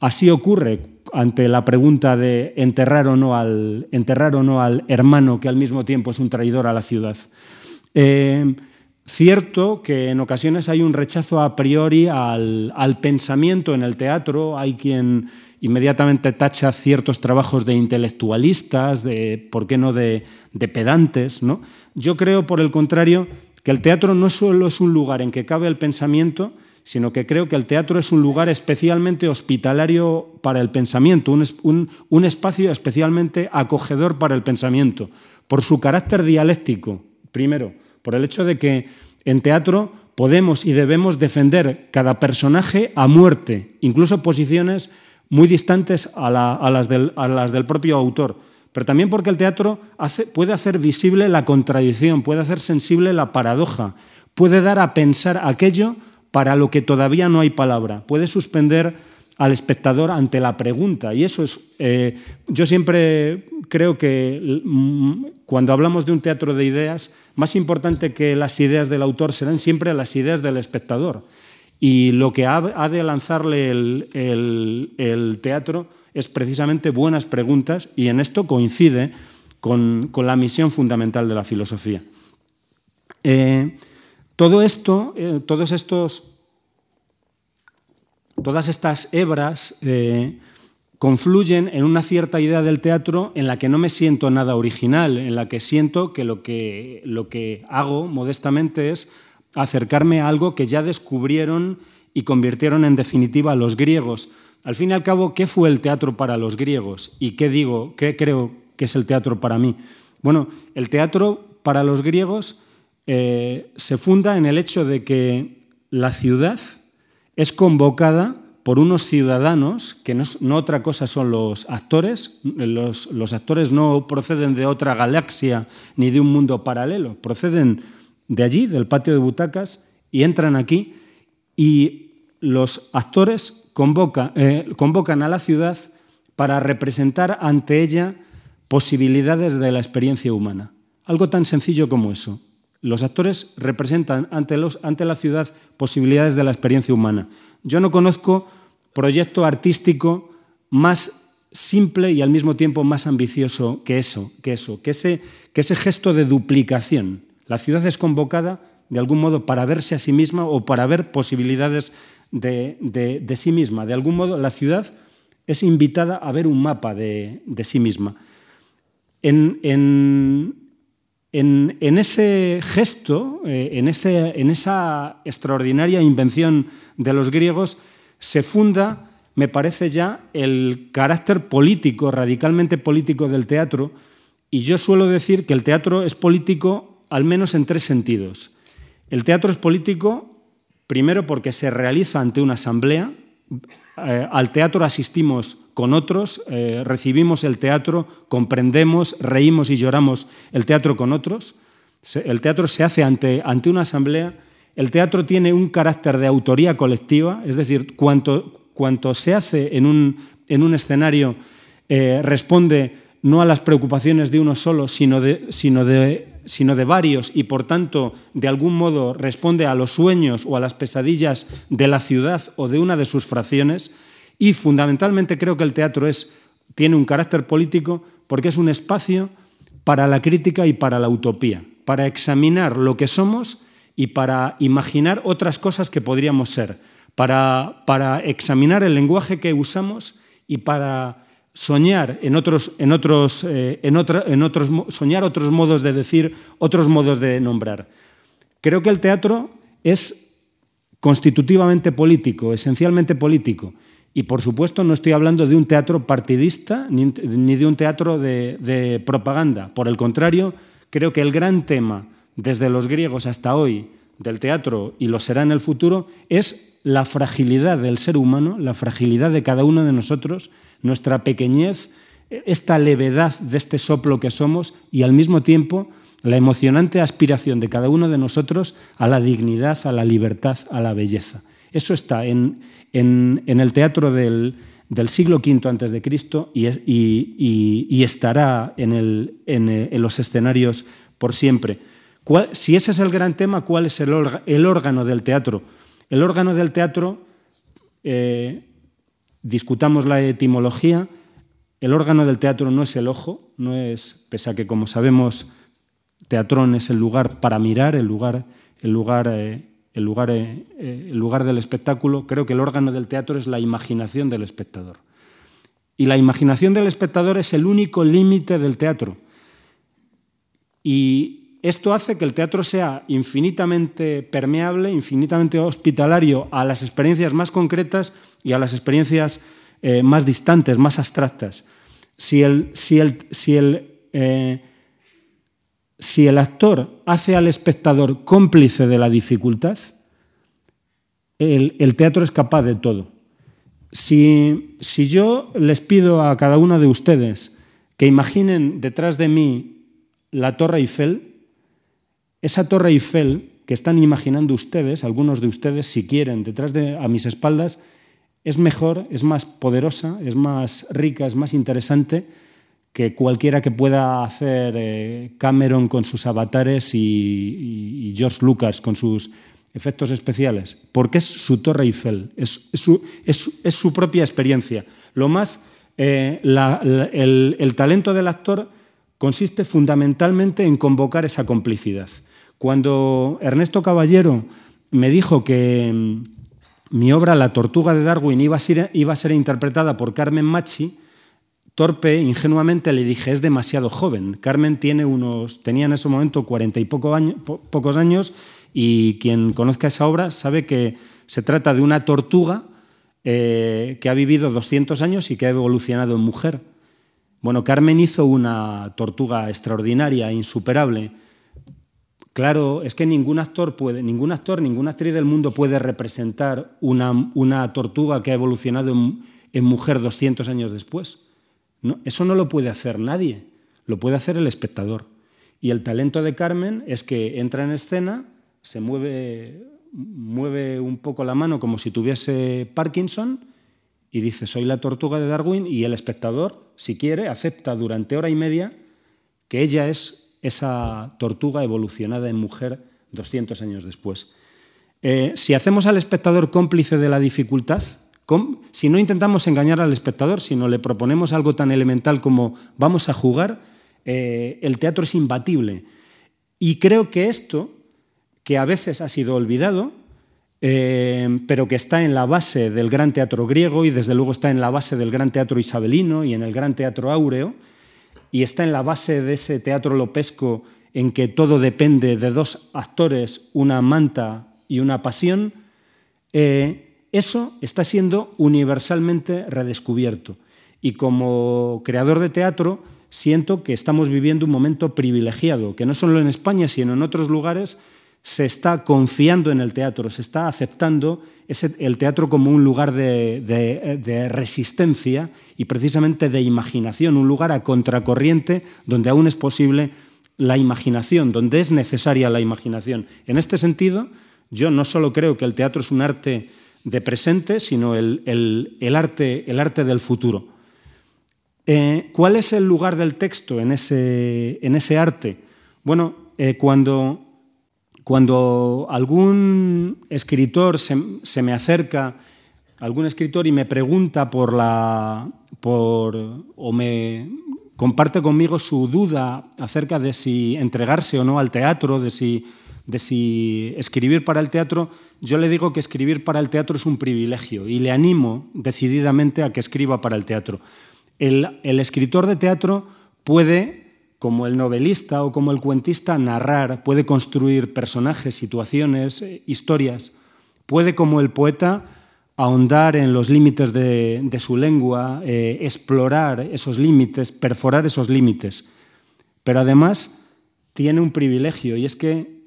Así ocurre ante la pregunta de enterrar o no al, enterrar o no al hermano que al mismo tiempo es un traidor a la ciudad. Eh, cierto que en ocasiones hay un rechazo a priori al, pensamiento en el teatro, hay quien inmediatamente tacha ciertos trabajos de intelectualistas, de, ¿por qué no de, de pedantes? ¿no? Yo creo, por el contrario, que el teatro no solo es un lugar en que cabe el pensamiento, sino que creo que el teatro es un lugar especialmente hospitalario para el pensamiento, un, espacio especialmente acogedor para el pensamiento, por su carácter dialéctico, primero, por el hecho de que en teatro podemos y debemos defender cada personaje a muerte, incluso posiciones muy distantes a, las, del, propio autor, pero también porque el teatro puede hacer visible la contradicción, puede hacer sensible la paradoja, puede dar a pensar aquello para lo que todavía no hay palabra. Puede suspender al espectador ante la pregunta. Y eso es, eh, yo siempre creo que mm, cuando hablamos de un teatro de ideas, más importante que las ideas del autor serán siempre las ideas del espectador. Y lo que ha, de lanzarle el, teatro es precisamente buenas preguntas y en esto coincide con, la misión fundamental de la filosofía. Eh, todo esto, eh, todos estos, todas estas hebras eh, confluyen en una cierta idea del teatro en la que no me siento nada original, en la que siento que lo que, lo que hago modestamente es acercarme a algo que ya descubrieron y convirtieron en definitiva los griegos. Al fin y al cabo, ¿qué fue el teatro para los griegos? ¿Y qué digo? ¿Qué creo que es el teatro para mí? Bueno, el teatro para los griegos eh, se funda en el hecho de que la ciudad es convocada por unos ciudadanos, que no, otra cosa son los actores, los, actores no proceden de otra galaxia ni de un mundo paralelo, proceden de allí, del patio de butacas, y entran aquí, y los actores eh, convocan a la ciudad para representar ante ella posibilidades de la experiencia humana. Algo tan sencillo como eso. Los actores representan ante, la ciudad posibilidades de la experiencia humana. Yo no conozco proyecto artístico más simple y al mismo tiempo más ambicioso que eso, que eso, que ese, gesto de duplicación. La ciudad es convocada de algún modo para verse a sí misma o para ver posibilidades de, sí misma. De algún modo la ciudad es invitada a ver un mapa de, sí misma. en, ese gesto, eh, en, esa extraordinaria invención de los griegos, se funda, me parece ya, el carácter político, radicalmente político del teatro, y yo suelo decir que el teatro es político al menos en tres sentidos. El teatro es político, primero porque se realiza ante una asamblea, eh, al teatro asistimos con otros, eh, recibimos el teatro, comprendemos, reímos y lloramos el teatro con otros. el teatro se hace ante, ante, una asamblea. El teatro tiene un carácter de autoría colectiva, es decir, cuanto, cuanto se hace en un, en un escenario eh, responde no a las preocupaciones de uno solo, sino de, sino de sino de varios y por tanto de algún modo responde a los sueños o a las pesadillas de la ciudad o de una de sus fracciones. Y fundamentalmente creo que el teatro tiene un carácter político porque es un espacio para la crítica y para la utopía, para examinar lo que somos y para imaginar otras cosas que podríamos ser, para, examinar el lenguaje que usamos y para soñar en en otros, eh, en, en otros, soñar otros modos de decir, otros modos de nombrar. Creo que el teatro es constitutivamente político, esencialmente político. Y por supuesto no estoy hablando de un teatro partidista ni, de un teatro de, propaganda. Por el contrario, creo que el gran tema desde los griegos hasta hoy del teatro, y lo será en el futuro, es la fragilidad del ser humano, la fragilidad de cada uno de nosotros, nuestra pequeñez, esta levedad de este soplo que somos y al mismo tiempo la emocionante aspiración de cada uno de nosotros a la dignidad, a la libertad, a la belleza. Eso está en, el teatro del, siglo V antes de Cristo y, estará en, en, los escenarios por siempre. si ese es el gran tema, ¿cuál es el, órgano del teatro? El órgano del teatro, eh, discutamos la etimología, el órgano del teatro no es el ojo, no es, pese a que como sabemos, teatrón es el lugar para mirar, el lugar, el lugar, eh, el lugar, eh, el lugar del espectáculo, creo que el órgano del teatro es la imaginación del espectador. Y la imaginación del espectador es el único límite del teatro. Y esto hace que el teatro sea infinitamente permeable, infinitamente hospitalario a las experiencias más concretas y a las experiencias eh, más distantes, más abstractas. Si el, si, el, si, el, eh, si el, actor hace al espectador cómplice de la dificultad, el, teatro es capaz de todo. Si, si, yo les pido a cada una de ustedes que imaginen detrás de mí la Torre Eiffel, esa Torre Eiffel que están imaginando ustedes, algunos de ustedes, si quieren, detrás de a mis espaldas, es mejor, es más poderosa, es más rica, es más interesante que cualquiera que pueda hacer eh, Cameron con sus avatares y, George Lucas con sus efectos especiales, porque es su Torre Eiffel, es, su, propia experiencia. Lo más, eh, el talento del actor consiste fundamentalmente en convocar esa complicidad. Cuando Ernesto Caballero me dijo que mi obra La tortuga de Darwin iba a ser, iba a ser interpretada por Carmen Machi, torpe, ingenuamente le dije, es demasiado joven. Carmen tiene unos, tenía en ese momento cuarenta y pocos años y quien conozca esa obra sabe que se trata de una tortuga eh, que ha vivido 200 años y que ha evolucionado en mujer. Bueno, Carmen hizo una tortuga extraordinaria, insuperable, Claro, es que ningún actor puede, ningún actor, ninguna actriz del mundo puede representar una, tortuga que ha evolucionado en, mujer 200 años después. Eso no lo puede hacer nadie, lo puede hacer el espectador. Y el talento de Carmen es que entra en escena, se mueve, mueve un poco la mano como si tuviese Parkinson y dice, soy la tortuga de Darwin, y el espectador, si quiere, acepta durante hora y media que ella es esa tortuga evolucionada en mujer 200 años después. Eh, si hacemos al espectador cómplice de la dificultad, si no intentamos engañar al espectador, sino le proponemos algo tan elemental como vamos a jugar, eh, el teatro es imbatible. Y creo que esto, que a veces ha sido olvidado, eh, pero que está en la base del gran teatro griego y desde luego está en la base del gran teatro isabelino y en el gran teatro áureo, y está en la base de ese teatro lopesco en que todo depende de dos actores, una manta y una pasión, eh, eso está siendo universalmente redescubierto. Y como creador de teatro, siento que estamos viviendo un momento privilegiado, que no solo en España, sino en otros lugares se está confiando en el teatro, se está aceptando el teatro como un lugar de, resistencia y precisamente de imaginación, un lugar a contracorriente donde aún es posible la imaginación, donde es necesaria la imaginación. En este sentido, yo no solo creo que el teatro es un arte de presente, sino el, arte, el arte, del futuro. Eh, ¿Cuál es el lugar del texto en ese, en ese arte? Bueno, eh, cuando cuando algún escritor se, me acerca, algún escritor y me pregunta por la, por, o me comparte conmigo su duda acerca de si entregarse o no al teatro, de si, de si escribir para el teatro, yo le digo que escribir para el teatro es un privilegio y le animo decididamente a que escriba para el teatro. El, el escritor de teatro puede como el novelista o como el cuentista narrar, puede construir personajes, situaciones, eh, historias, puede como el poeta ahondar en los límites de, su lengua, eh, explorar esos límites, perforar esos límites. Pero además tiene un privilegio y es que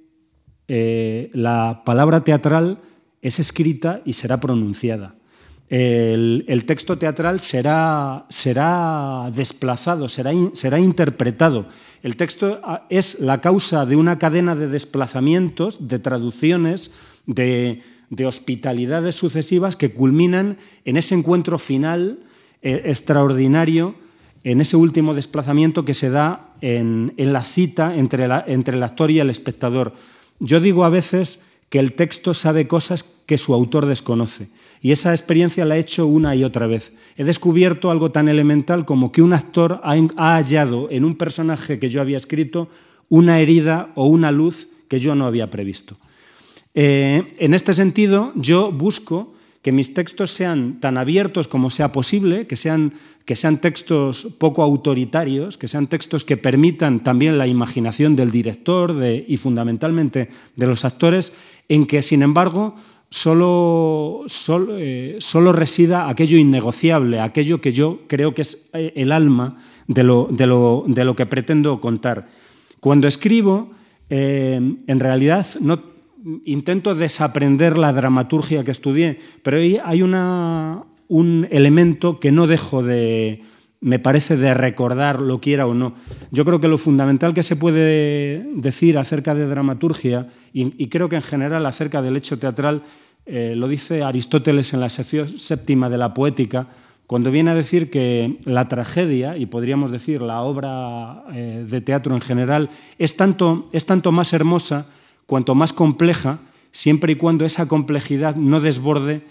eh, la palabra teatral es escrita y será pronunciada. El, texto teatral será, será desplazado, será, será, interpretado. El texto ah, es la causa de una cadena de desplazamientos, de traducciones, de, hospitalidades sucesivas que culminan en ese encuentro final eh, extraordinario, en ese último desplazamiento que se da en, la cita entre, entre el actor y el espectador. Yo digo a veces que el texto sabe cosas que su autor desconoce. Y esa experiencia la he hecho una y otra vez. He descubierto algo tan elemental como que un actor ha hallado en un personaje que yo había escrito una herida o una luz que yo no había previsto. Eh, en este sentido, yo busco que mis textos sean tan abiertos como sea posible, que sean, que sean textos poco autoritarios, que sean textos que permitan también la imaginación del director y fundamentalmente de los actores, en que, sin embargo, solo, eh, solo, resida aquello innegociable, aquello que yo creo que es eh, el alma de lo, de lo, que pretendo contar. Cuando escribo, eh, en realidad no intento desaprender la dramaturgia que estudié, pero hay un elemento que no dejo de, me parece, de recordar, lo quiera o no. Yo creo que lo fundamental que se puede decir acerca de dramaturgia, y, creo que en general acerca del hecho teatral, eh, lo dice Aristóteles en la sección séptima de la poética, cuando viene a decir que la tragedia, y podríamos decir la obra eh, de teatro en general, es tanto, es tanto más hermosa cuanto más compleja, siempre y cuando esa complejidad no desborde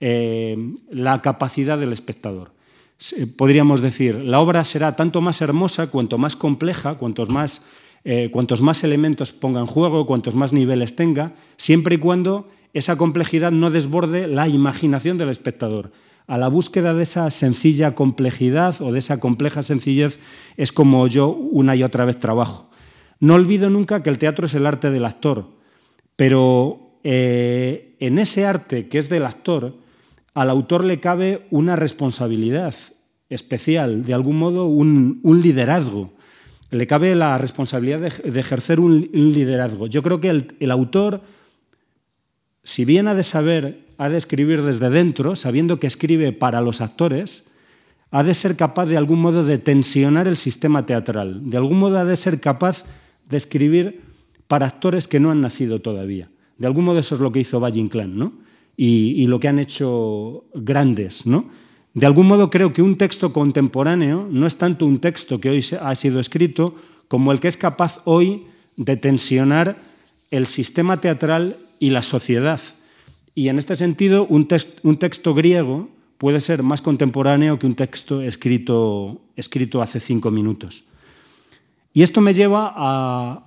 eh, la capacidad del espectador. Podríamos decir, la obra será tanto más hermosa cuanto más compleja, cuantos más, eh, cuantos más elementos ponga en juego, cuantos más niveles tenga, siempre y cuando esa complejidad no desborde la imaginación del espectador. A la búsqueda de esa sencilla complejidad o de esa compleja sencillez es como yo una y otra vez trabajo. No olvido nunca que el teatro es el arte del actor, pero eh, en ese arte que es del actor, al autor le cabe una responsabilidad especial, de algún modo un, liderazgo. Le cabe la responsabilidad de, ejercer un, liderazgo. Yo creo que el, autor, si bien ha de saber, ha de escribir desde dentro, sabiendo que escribe para los actores, ha de ser capaz de algún modo de tensionar el sistema teatral, de algún modo ha de ser capaz de escribir para actores que no han nacido todavía. De algún modo eso es lo que hizo Valle Inclán, ¿no? Y, lo que han hecho grandes, ¿no? De algún modo creo que un texto contemporáneo no es tanto un texto que hoy ha sido escrito como el que es capaz hoy de tensionar el sistema teatral y la sociedad. Y en este sentido, un, un texto griego puede ser más contemporáneo que un texto escrito, escrito hace cinco minutos. Y esto me lleva a,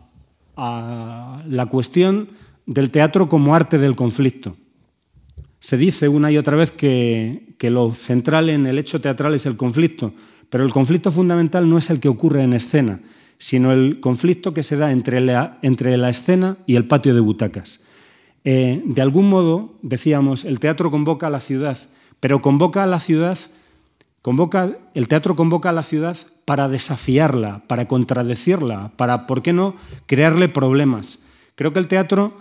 la cuestión del teatro como arte del conflicto. Se dice una y otra vez que, lo central en el hecho teatral es el conflicto, pero el conflicto fundamental no es el que ocurre en escena, sino el conflicto que se da entre la, escena y el patio de butacas. Eh, de algún modo, decíamos, el teatro convoca a la ciudad, pero convoca a la ciudad, convoca, el teatro convoca a la ciudad para desafiarla, para contradecirla, para, ¿por qué no?, crearle problemas. Creo que el teatro,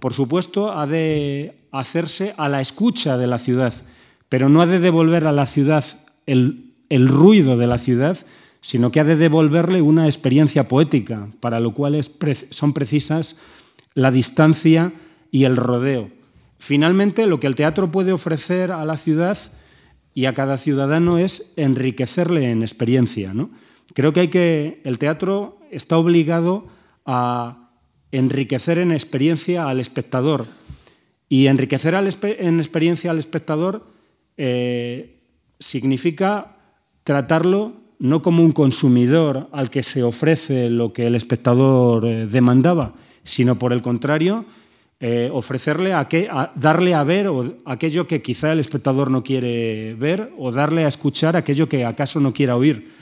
por supuesto, ha de hacerse a la escucha de la ciudad, pero no ha de devolver a la ciudad el, ruido de la ciudad, sino que ha de devolverle una experiencia poética, para lo cual son precisas la distancia y el rodeo. Finalmente, lo que el teatro puede ofrecer a la ciudad y a cada ciudadano es enriquecerle en experiencia. ¿no? Creo que, hay que el teatro está obligado a enriquecer en experiencia al espectador. Y enriquecer en experiencia al espectador eh, significa tratarlo no como un consumidor al que se ofrece lo que el espectador eh, demandaba, sino por el contrario, eh, ofrecerle a, darle a ver o aquello que quizá el espectador no quiere ver o darle a escuchar aquello que acaso no quiera oír.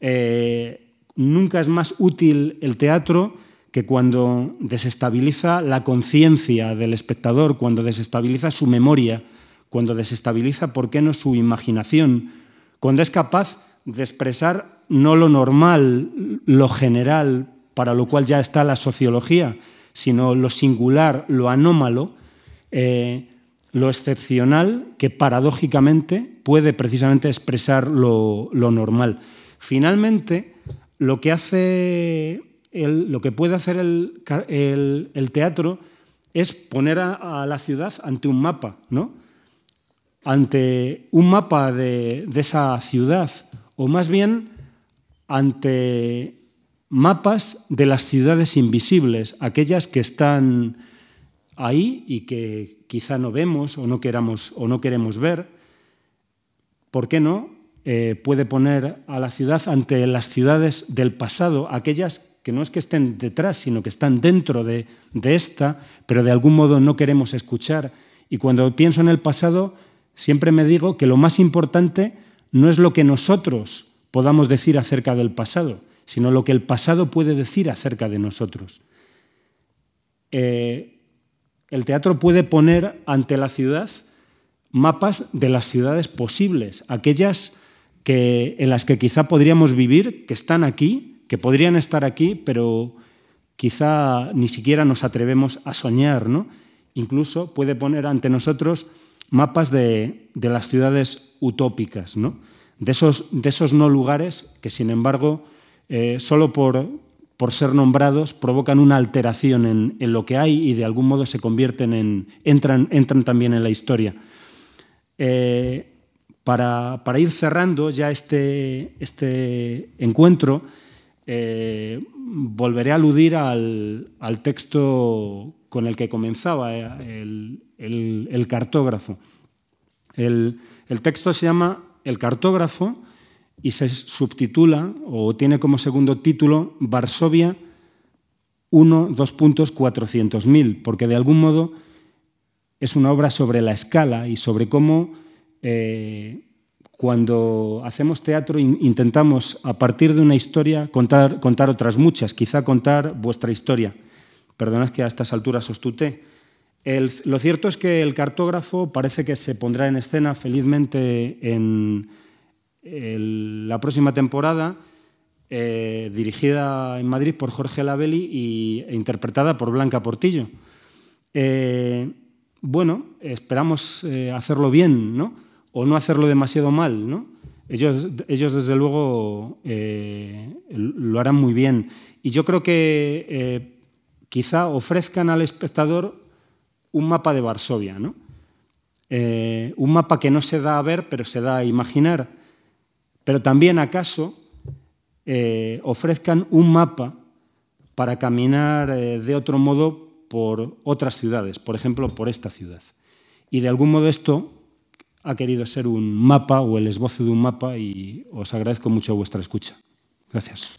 Eh, nunca es más útil el teatro que cuando desestabiliza la conciencia del espectador, cuando desestabiliza su memoria, cuando desestabiliza, ¿por qué no su imaginación? Cuando es capaz de expresar no lo normal, lo general, para lo cual ya está la sociología, sino lo singular, lo anómalo, eh, lo excepcional que paradójicamente puede precisamente expresar lo, normal. Finalmente, lo que, hace lo que puede hacer el, teatro es poner a, la ciudad ante un mapa, ¿no? ante un mapa de, de esa ciudad, o más bien ante mapas de las ciudades invisibles, aquellas que están ahí y que quizá no vemos o no, queramos, o no queremos ver. ¿Por qué no? Eh, puede poner a la ciudad ante las ciudades del pasado, aquellas que no es que estén detrás, sino que están dentro de, de esta, pero de algún modo no queremos escuchar. Y cuando pienso en el pasado, siempre me digo que lo más importante no es lo que nosotros podamos decir acerca del pasado, sino lo que el pasado puede decir acerca de nosotros. Eh, el teatro puede poner ante la ciudad mapas de las ciudades posibles, aquellas que, en las que quizá podríamos vivir, que están aquí, que podrían estar aquí, pero quizá ni siquiera nos atrevemos a soñar. ¿no? Incluso puede poner ante nosotros mapas de, las ciudades utópicas, ¿no? de, esos, de esos no lugares que, sin embargo, eh, solo por, por, ser nombrados provocan una alteración en, en, lo que hay y de algún modo se convierten en, entran, entran también en la historia. Eh, para, para, ir cerrando ya este, este encuentro, eh, volveré a aludir al, al, texto con el que comenzaba, el, el, el cartógrafo. El, el texto se llama El cartógrafo y se subtitula o tiene como segundo título Varsovia 1, 2 puntos, 400.000, porque de algún modo es una obra sobre la escala y sobre cómo eh, cuando hacemos teatro intentamos a partir de una historia contar, contar otras muchas, quizá contar vuestra historia. Perdonad que a estas alturas os tuté. Lo cierto es que el cartógrafo parece que se pondrá en escena felizmente en la próxima temporada, eh, dirigida en Madrid por Jorge Labelli y, e interpretada por Blanca Portillo. Eh, bueno, esperamos eh, hacerlo bien, ¿no? O no hacerlo demasiado mal, ¿no? Ellos, ellos desde luego, lo harán muy bien. Y yo creo que quizá ofrezcan al espectador un mapa de Varsovia, ¿no? un mapa que no se da a ver, pero se da a imaginar pero también acaso eh, ofrezcan un mapa para caminar eh, de otro modo por otras ciudades, por ejemplo, por esta ciudad. Y de algún modo esto ha querido ser un mapa o el esbozo de un mapa y os agradezco mucho vuestra escucha. Gracias.